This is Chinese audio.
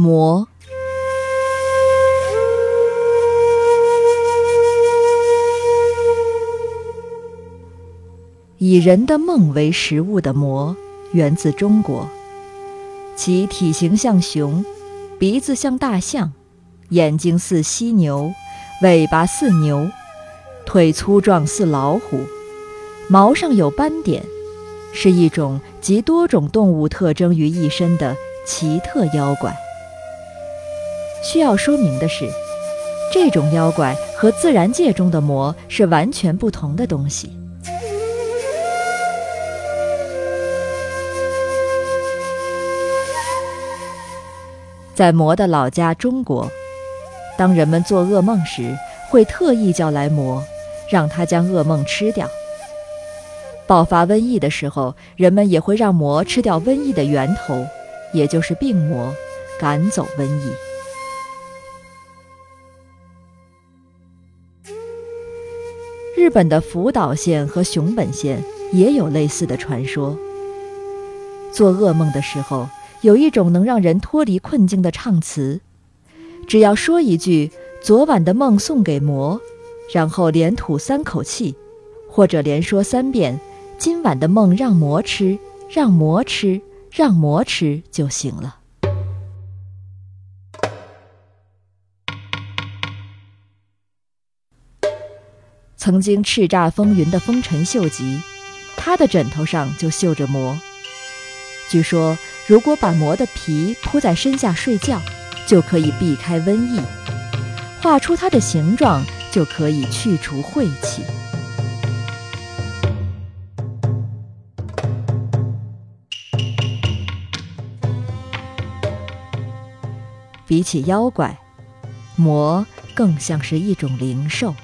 魔，以人的梦为食物的魔，源自中国。其体型像熊，鼻子像大象，眼睛似犀牛，尾巴似牛，腿粗壮似老虎，毛上有斑点，是一种集多种动物特征于一身的奇特妖怪。需要说明的是，这种妖怪和自然界中的魔是完全不同的东西。在魔的老家中国，当人们做噩梦时，会特意叫来魔，让他将噩梦吃掉。爆发瘟疫的时候，人们也会让魔吃掉瘟疫的源头，也就是病魔，赶走瘟疫。日本的福岛县和熊本县也有类似的传说。做噩梦的时候，有一种能让人脱离困境的唱词，只要说一句“昨晚的梦送给魔”，然后连吐三口气，或者连说三遍“今晚的梦让魔吃，让魔吃，让魔吃”就行了。曾经叱咤风云的丰臣秀吉，他的枕头上就绣着魔。据说，如果把魔的皮铺在身下睡觉，就可以避开瘟疫；画出它的形状，就可以去除晦气。比起妖怪，魔更像是一种灵兽。